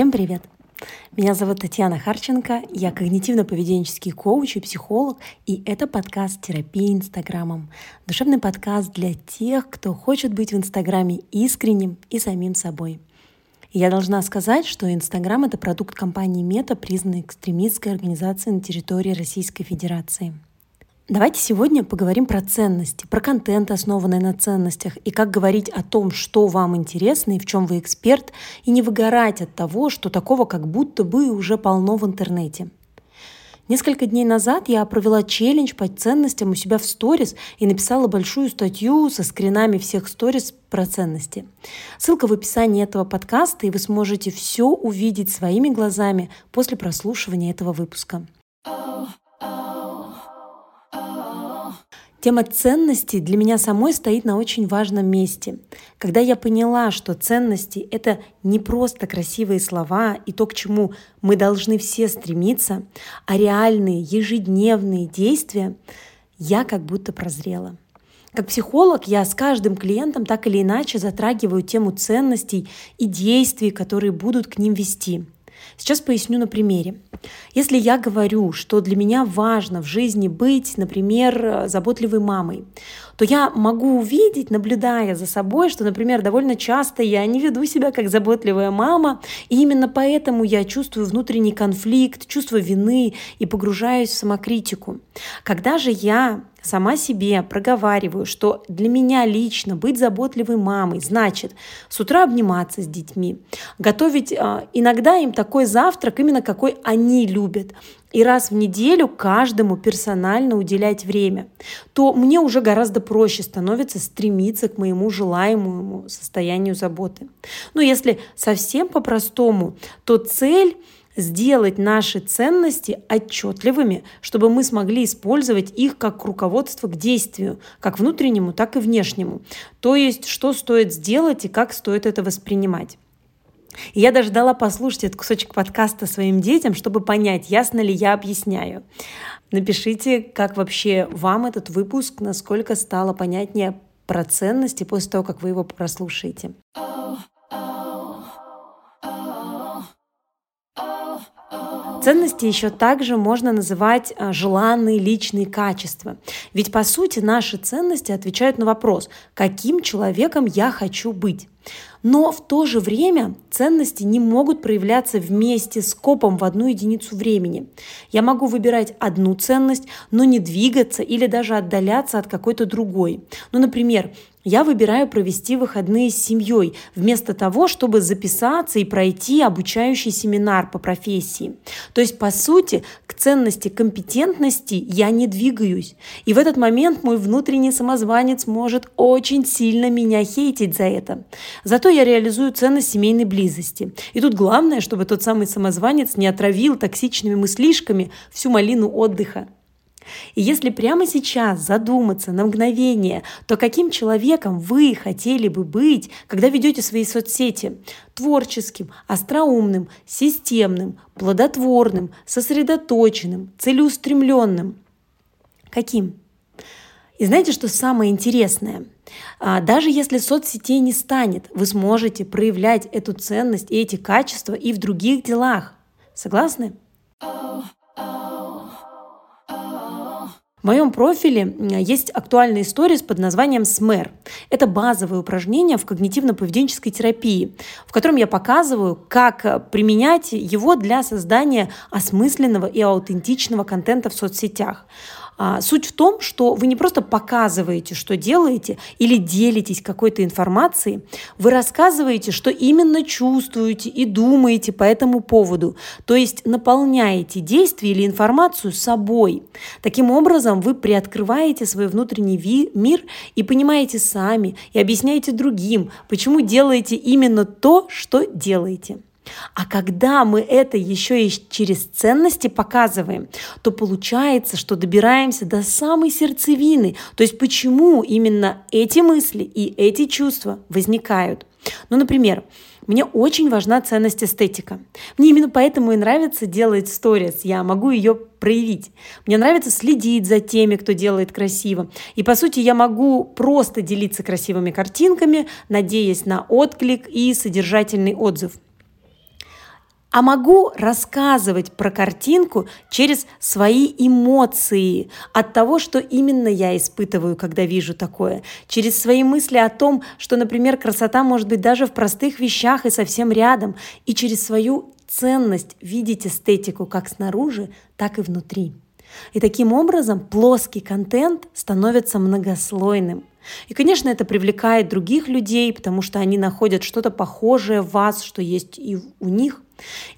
Всем привет! Меня зовут Татьяна Харченко, я когнитивно-поведенческий коуч и психолог, и это подкаст «Терапия Инстаграмом». Душевный подкаст для тех, кто хочет быть в Инстаграме искренним и самим собой. Я должна сказать, что Инстаграм — это продукт компании Мета, признанной экстремистской организацией на территории Российской Федерации — Давайте сегодня поговорим про ценности, про контент, основанный на ценностях, и как говорить о том, что вам интересно и в чем вы эксперт, и не выгорать от того, что такого как будто бы уже полно в интернете. Несколько дней назад я провела челлендж по ценностям у себя в сторис и написала большую статью со скринами всех сторис про ценности. Ссылка в описании этого подкаста, и вы сможете все увидеть своими глазами после прослушивания этого выпуска. Тема ценностей для меня самой стоит на очень важном месте. Когда я поняла, что ценности — это не просто красивые слова и то, к чему мы должны все стремиться, а реальные ежедневные действия, я как будто прозрела. Как психолог я с каждым клиентом так или иначе затрагиваю тему ценностей и действий, которые будут к ним вести — Сейчас поясню на примере. Если я говорю, что для меня важно в жизни быть, например, заботливой мамой, то я могу увидеть, наблюдая за собой, что, например, довольно часто я не веду себя как заботливая мама, и именно поэтому я чувствую внутренний конфликт, чувство вины и погружаюсь в самокритику. Когда же я сама себе проговариваю, что для меня лично быть заботливой мамой значит с утра обниматься с детьми, готовить э, иногда им такой завтрак, именно какой они любят, и раз в неделю каждому персонально уделять время, то мне уже гораздо проще становится стремиться к моему желаемому состоянию заботы. Но если совсем по-простому, то цель сделать наши ценности отчетливыми, чтобы мы смогли использовать их как руководство к действию, как внутреннему, так и внешнему. То есть, что стоит сделать и как стоит это воспринимать. Я даже дала послушать этот кусочек подкаста своим детям, чтобы понять, ясно ли я объясняю. Напишите, как вообще вам этот выпуск, насколько стало понятнее про ценности после того, как вы его прослушаете. Ценности еще также можно называть а, желанные личные качества. Ведь по сути наши ценности отвечают на вопрос, каким человеком я хочу быть. Но в то же время ценности не могут проявляться вместе с копом в одну единицу времени. Я могу выбирать одну ценность, но не двигаться или даже отдаляться от какой-то другой. Ну, например, я выбираю провести выходные с семьей, вместо того, чтобы записаться и пройти обучающий семинар по профессии. То есть, по сути, к ценности компетентности я не двигаюсь. И в этот момент мой внутренний самозванец может очень сильно меня хейтить за это. Зато я реализую ценность семейной близости. И тут главное, чтобы тот самый самозванец не отравил токсичными мыслишками всю малину отдыха. И если прямо сейчас задуматься на мгновение, то каким человеком вы хотели бы быть, когда ведете свои соцсети? Творческим, остроумным, системным, плодотворным, сосредоточенным, целеустремленным. Каким? И знаете, что самое интересное? А, даже если соцсетей не станет, вы сможете проявлять эту ценность и эти качества и в других делах. Согласны? В моем профиле есть актуальная история под названием СМЭР. Это базовое упражнение в когнитивно-поведенческой терапии, в котором я показываю, как применять его для создания осмысленного и аутентичного контента в соцсетях. А, суть в том, что вы не просто показываете, что делаете, или делитесь какой-то информацией, вы рассказываете, что именно чувствуете и думаете по этому поводу, то есть наполняете действие или информацию собой. Таким образом, вы приоткрываете свой внутренний мир и понимаете сами, и объясняете другим, почему делаете именно то, что делаете. А когда мы это еще и через ценности показываем, то получается, что добираемся до самой сердцевины. То есть почему именно эти мысли и эти чувства возникают. Ну, например, мне очень важна ценность эстетика. Мне именно поэтому и нравится делать сторис. Я могу ее проявить. Мне нравится следить за теми, кто делает красиво. И по сути я могу просто делиться красивыми картинками, надеясь на отклик и содержательный отзыв. А могу рассказывать про картинку через свои эмоции от того, что именно я испытываю, когда вижу такое, через свои мысли о том, что, например, красота может быть даже в простых вещах и совсем рядом, и через свою ценность видеть эстетику как снаружи, так и внутри. И таким образом плоский контент становится многослойным. И, конечно, это привлекает других людей, потому что они находят что-то похожее в вас, что есть и у них.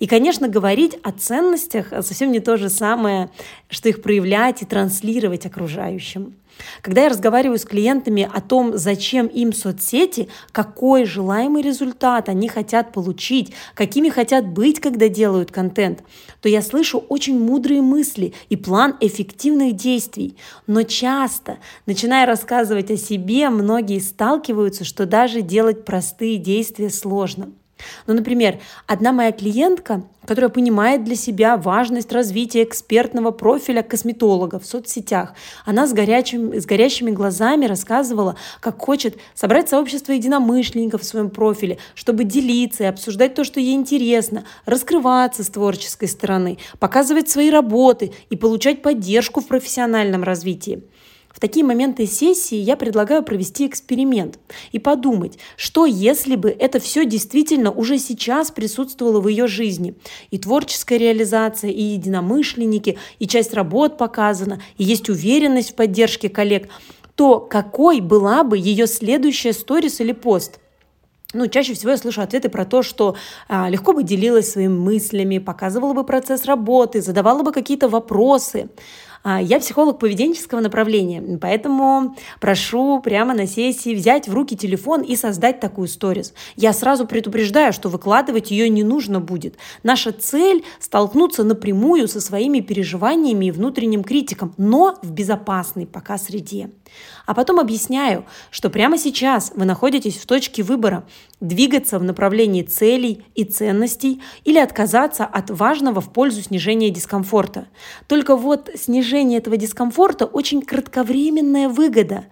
И, конечно, говорить о ценностях совсем не то же самое, что их проявлять и транслировать окружающим. Когда я разговариваю с клиентами о том, зачем им соцсети, какой желаемый результат они хотят получить, какими хотят быть, когда делают контент, то я слышу очень мудрые мысли и план эффективных действий. Но часто, начиная рассказывать о себе, многие сталкиваются, что даже делать простые действия сложно. Ну, например, одна моя клиентка, которая понимает для себя важность развития экспертного профиля косметолога в соцсетях, она с, горячим, с горящими глазами рассказывала, как хочет собрать сообщество единомышленников в своем профиле, чтобы делиться и обсуждать то, что ей интересно, раскрываться с творческой стороны, показывать свои работы и получать поддержку в профессиональном развитии. В такие моменты сессии я предлагаю провести эксперимент и подумать, что если бы это все действительно уже сейчас присутствовало в ее жизни. И творческая реализация, и единомышленники, и часть работ показана, и есть уверенность в поддержке коллег, то какой была бы ее следующая сторис или пост? Ну, чаще всего я слышу ответы про то, что а, легко бы делилась своими мыслями, показывала бы процесс работы, задавала бы какие-то вопросы. А, я психолог поведенческого направления, поэтому прошу прямо на сессии взять в руки телефон и создать такую сторис. Я сразу предупреждаю, что выкладывать ее не нужно будет. Наша цель – столкнуться напрямую со своими переживаниями и внутренним критиком, но в безопасной пока среде. А потом объясняю, что прямо сейчас вы находитесь в точке выбора – двигаться в направлении целей и ценностей или отказаться от важного в пользу снижения дискомфорта. Только вот снижение этого дискомфорта очень кратковременная выгода.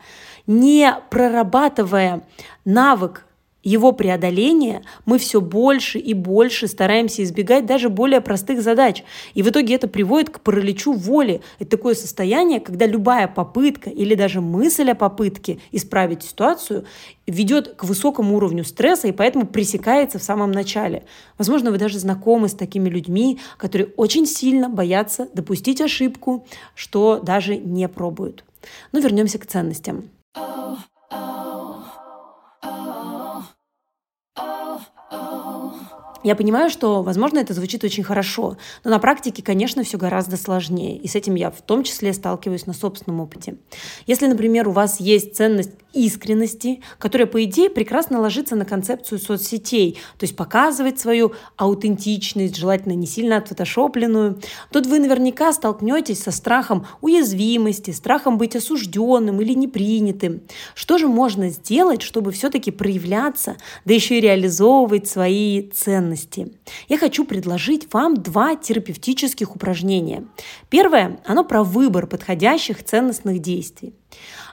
Не прорабатывая навык его преодоления мы все больше и больше стараемся избегать даже более простых задач. И в итоге это приводит к параличу воли. Это такое состояние, когда любая попытка или даже мысль о попытке исправить ситуацию ведет к высокому уровню стресса и поэтому пресекается в самом начале. Возможно, вы даже знакомы с такими людьми, которые очень сильно боятся допустить ошибку, что даже не пробуют. Но вернемся к ценностям. oh. oh. Я понимаю, что, возможно, это звучит очень хорошо, но на практике, конечно, все гораздо сложнее. И с этим я в том числе сталкиваюсь на собственном опыте. Если, например, у вас есть ценность искренности, которая, по идее, прекрасно ложится на концепцию соцсетей, то есть показывать свою аутентичность, желательно не сильно отфотошопленную, тут вы наверняка столкнетесь со страхом уязвимости, страхом быть осужденным или непринятым. Что же можно сделать, чтобы все-таки проявляться, да еще и реализовывать свои ценности? Я хочу предложить вам два терапевтических упражнения. Первое, оно про выбор подходящих ценностных действий.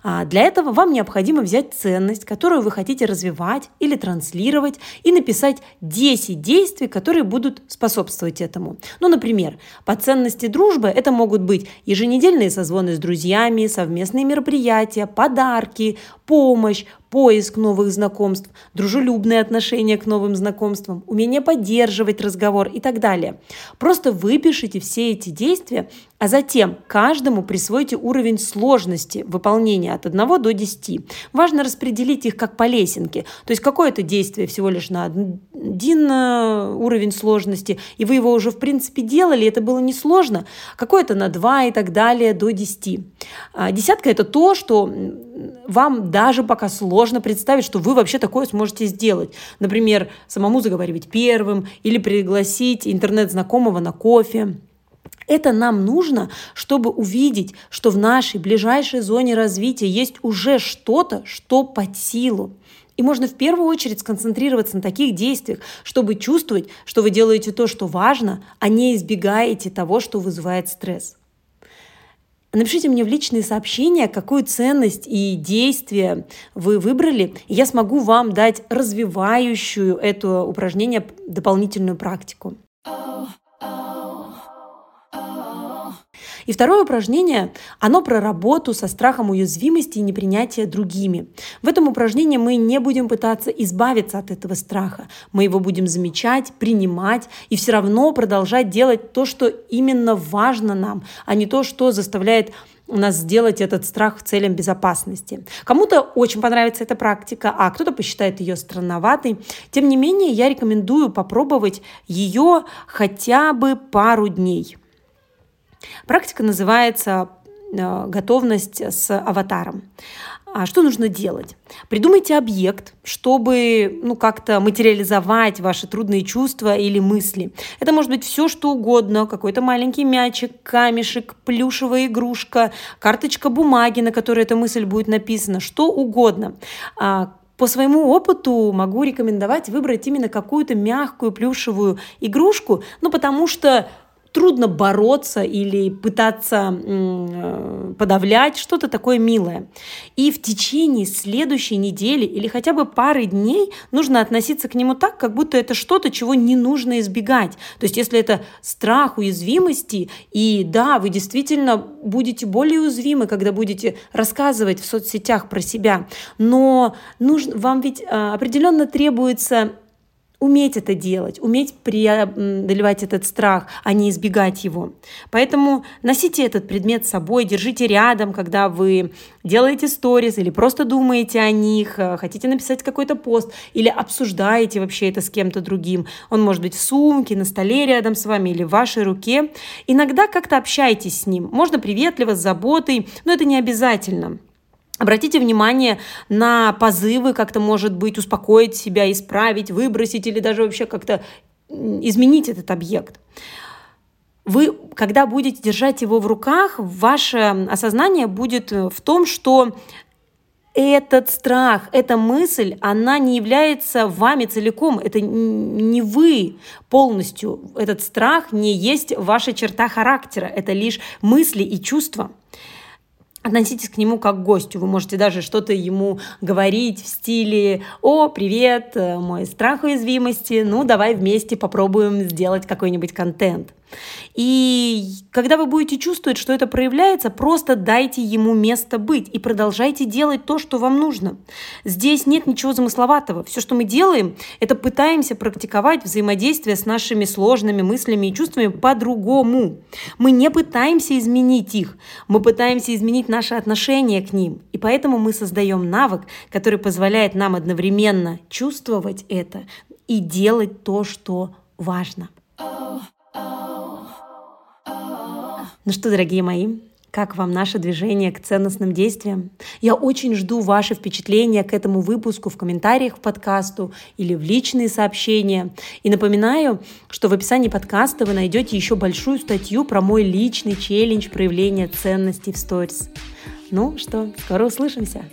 А для этого вам необходимо взять ценность, которую вы хотите развивать или транслировать, и написать 10 действий, которые будут способствовать этому. Ну, например, по ценности дружбы это могут быть еженедельные созвоны с друзьями, совместные мероприятия, подарки, помощь, поиск новых знакомств, дружелюбное отношение к новым знакомствам, умение поддерживать разговор и так далее. Просто выпишите все эти действия, а затем каждому присвойте уровень сложности выполнения от 1 до 10. Важно распределить их как по лесенке. То есть какое-то действие всего лишь на один э, уровень сложности, и вы его уже в принципе делали, это было несложно. Какое-то на 2 и так далее до 10. А десятка – это то, что вам даже пока сложно представить, что вы вообще такое сможете сделать. Например, самому заговаривать первым или пригласить интернет-знакомого на кофе. Это нам нужно, чтобы увидеть, что в нашей ближайшей зоне развития есть уже что-то, что под силу. И можно в первую очередь сконцентрироваться на таких действиях, чтобы чувствовать, что вы делаете то, что важно, а не избегаете того, что вызывает стресс. Напишите мне в личные сообщения, какую ценность и действие вы выбрали, и я смогу вам дать развивающую это упражнение дополнительную практику. И второе упражнение, оно про работу со страхом уязвимости и непринятия другими. В этом упражнении мы не будем пытаться избавиться от этого страха. Мы его будем замечать, принимать и все равно продолжать делать то, что именно важно нам, а не то, что заставляет нас сделать этот страх целям безопасности. Кому-то очень понравится эта практика, а кто-то посчитает ее странноватой. Тем не менее, я рекомендую попробовать ее хотя бы пару дней. Практика называется э, готовность с аватаром. А что нужно делать? Придумайте объект, чтобы ну, как-то материализовать ваши трудные чувства или мысли. Это может быть все, что угодно. Какой-то маленький мячик, камешек, плюшевая игрушка, карточка бумаги, на которой эта мысль будет написана, что угодно. А, по своему опыту могу рекомендовать выбрать именно какую-то мягкую плюшевую игрушку, ну потому что трудно бороться или пытаться э, подавлять что-то такое милое. И в течение следующей недели или хотя бы пары дней нужно относиться к нему так, как будто это что-то, чего не нужно избегать. То есть если это страх уязвимости, и да, вы действительно будете более уязвимы, когда будете рассказывать в соцсетях про себя, но нужно, вам ведь э, определенно требуется уметь это делать, уметь преодолевать этот страх, а не избегать его. Поэтому носите этот предмет с собой, держите рядом, когда вы делаете сторис или просто думаете о них, э, хотите написать какой-то пост или обсуждаете вообще это с кем-то другим. Он может быть в сумке, на столе рядом с вами или в вашей руке. Иногда как-то общайтесь с ним. Можно приветливо, с заботой, но это не обязательно. Обратите внимание на позывы, как-то, может быть, успокоить себя, исправить, выбросить или даже вообще как-то изменить этот объект. Вы, когда будете держать его в руках, ваше осознание будет в том, что этот страх, эта мысль, она не является вами целиком. Это не вы полностью. Этот страх не есть ваша черта характера. Это лишь мысли и чувства относитесь к нему как к гостю. Вы можете даже что-то ему говорить в стиле «О, привет, э, мой страх уязвимости, ну давай вместе попробуем сделать какой-нибудь контент». И когда вы будете чувствовать, что это проявляется, просто дайте ему место быть и продолжайте делать то, что вам нужно. Здесь нет ничего замысловатого. Все, что мы делаем, это пытаемся практиковать взаимодействие с нашими сложными мыслями и чувствами по-другому. Мы не пытаемся изменить их, мы пытаемся изменить наше отношение к ним. И поэтому мы создаем навык, который позволяет нам одновременно чувствовать это и делать то, что важно. Ну что, дорогие мои, как вам наше движение к ценностным действиям? Я очень жду ваши впечатления к этому выпуску в комментариях к подкасту или в личные сообщения. И напоминаю, что в описании подкаста вы найдете еще большую статью про мой личный челлендж проявления ценностей в сторис. Ну что, скоро услышимся.